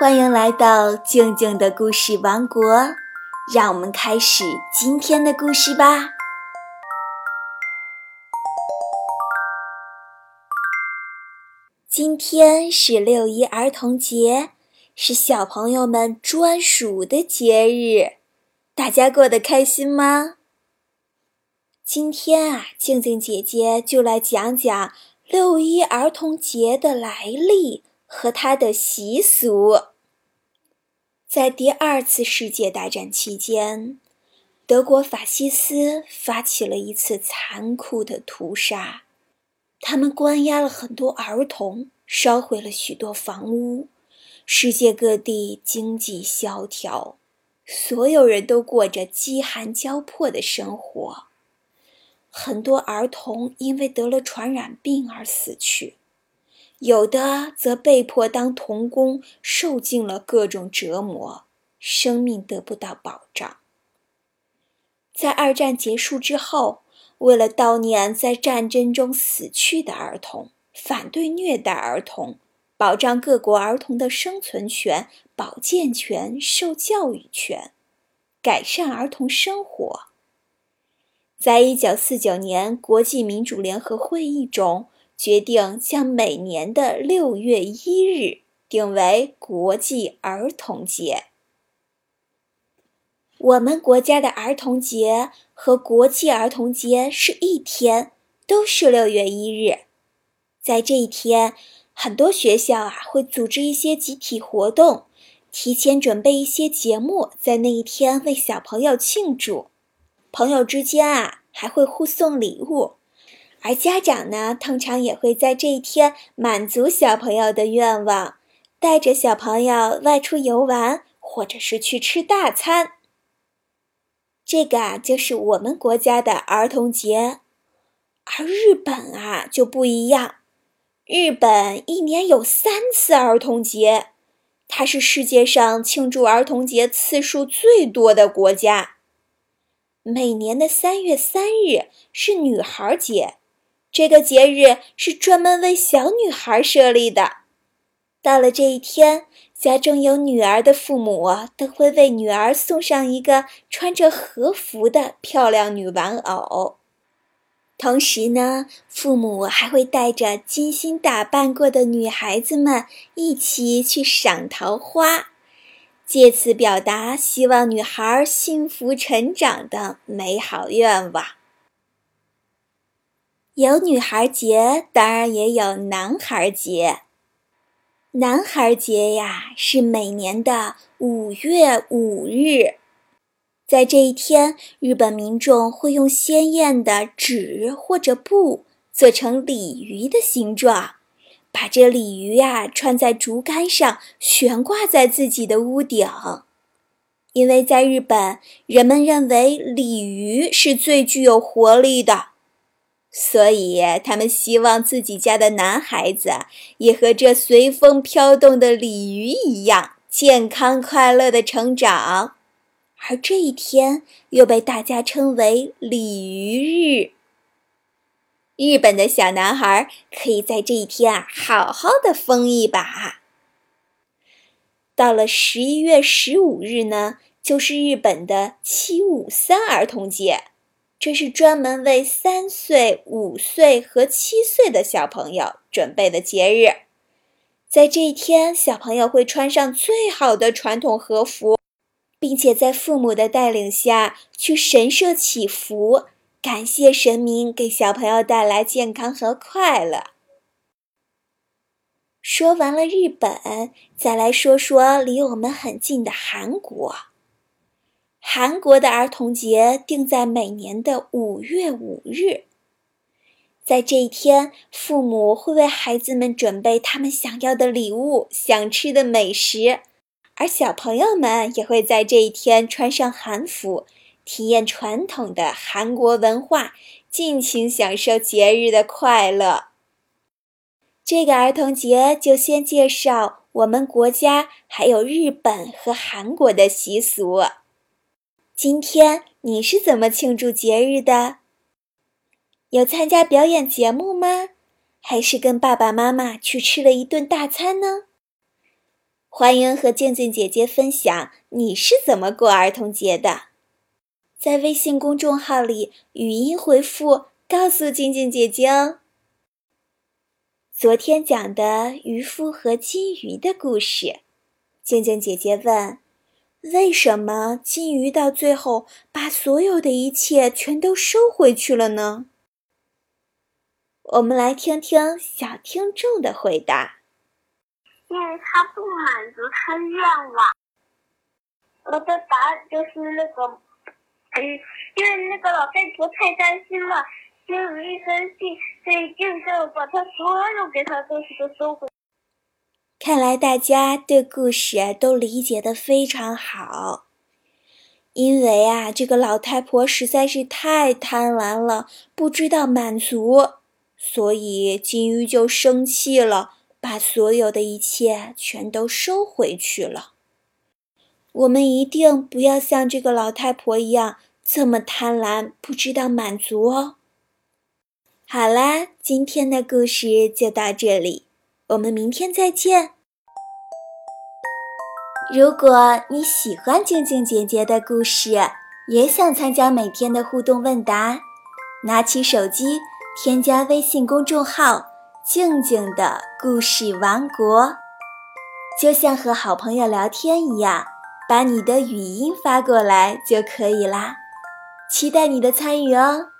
欢迎来到静静的故事王国，让我们开始今天的故事吧。今天是六一儿童节，是小朋友们专属的节日，大家过得开心吗？今天啊，静静姐姐就来讲讲六一儿童节的来历和他的习俗。在第二次世界大战期间，德国法西斯发起了一次残酷的屠杀，他们关押了很多儿童，烧毁了许多房屋，世界各地经济萧条，所有人都过着饥寒交迫的生活，很多儿童因为得了传染病而死去。有的则被迫当童工，受尽了各种折磨，生命得不到保障。在二战结束之后，为了悼念在战争中死去的儿童，反对虐待儿童，保障各国儿童的生存权、保健权、受教育权，改善儿童生活，在一九四九年国际民主联合会议中。决定将每年的六月一日定为国际儿童节。我们国家的儿童节和国际儿童节是一天，都是六月一日。在这一天，很多学校啊会组织一些集体活动，提前准备一些节目，在那一天为小朋友庆祝。朋友之间啊还会互送礼物。而家长呢，通常也会在这一天满足小朋友的愿望，带着小朋友外出游玩，或者是去吃大餐。这个啊，就是我们国家的儿童节。而日本啊就不一样，日本一年有三次儿童节，它是世界上庆祝儿童节次数最多的国家。每年的三月三日是女孩节。这个节日是专门为小女孩设立的。到了这一天，家中有女儿的父母都会为女儿送上一个穿着和服的漂亮女玩偶。同时呢，父母还会带着精心打扮过的女孩子们一起去赏桃花，借此表达希望女孩幸福成长的美好愿望。有女孩节，当然也有男孩节。男孩节呀，是每年的五月五日，在这一天，日本民众会用鲜艳的纸或者布做成鲤鱼的形状，把这鲤鱼呀穿在竹竿上，悬挂在自己的屋顶。因为在日本，人们认为鲤鱼是最具有活力的。所以，他们希望自己家的男孩子也和这随风飘动的鲤鱼一样健康快乐的成长，而这一天又被大家称为鲤鱼日。日本的小男孩可以在这一天啊好好的疯一把。到了十一月十五日呢，就是日本的七五三儿童节。这是专门为三岁、五岁和七岁的小朋友准备的节日，在这一天，小朋友会穿上最好的传统和服，并且在父母的带领下去神社祈福，感谢神明给小朋友带来健康和快乐。说完了日本，再来说说离我们很近的韩国。韩国的儿童节定在每年的五月五日，在这一天，父母会为孩子们准备他们想要的礼物、想吃的美食，而小朋友们也会在这一天穿上韩服，体验传统的韩国文化，尽情享受节日的快乐。这个儿童节就先介绍我们国家还有日本和韩国的习俗。今天你是怎么庆祝节日的？有参加表演节目吗？还是跟爸爸妈妈去吃了一顿大餐呢？欢迎和静静姐姐分享你是怎么过儿童节的，在微信公众号里语音回复告诉静静姐姐哦。昨天讲的渔夫和金鱼的故事，静静姐姐问：为什么金鱼到最后把所有的一切全都收回去了呢？我们来听听小听众的回答。因为他不满足他愿望，我的答案就是那个，嗯，因为那个老太婆太担心了，金鱼一生气，所以就要把他所有给他东西都收回。看来大家对故事都理解的非常好，因为啊，这个老太婆实在是太贪婪了，不知道满足，所以金鱼就生气了。把所有的一切全都收回去了。我们一定不要像这个老太婆一样这么贪婪，不知道满足哦。好啦，今天的故事就到这里，我们明天再见。如果你喜欢静静姐姐的故事，也想参加每天的互动问答，拿起手机添加微信公众号。静静的故事王国，就像和好朋友聊天一样，把你的语音发过来就可以啦。期待你的参与哦。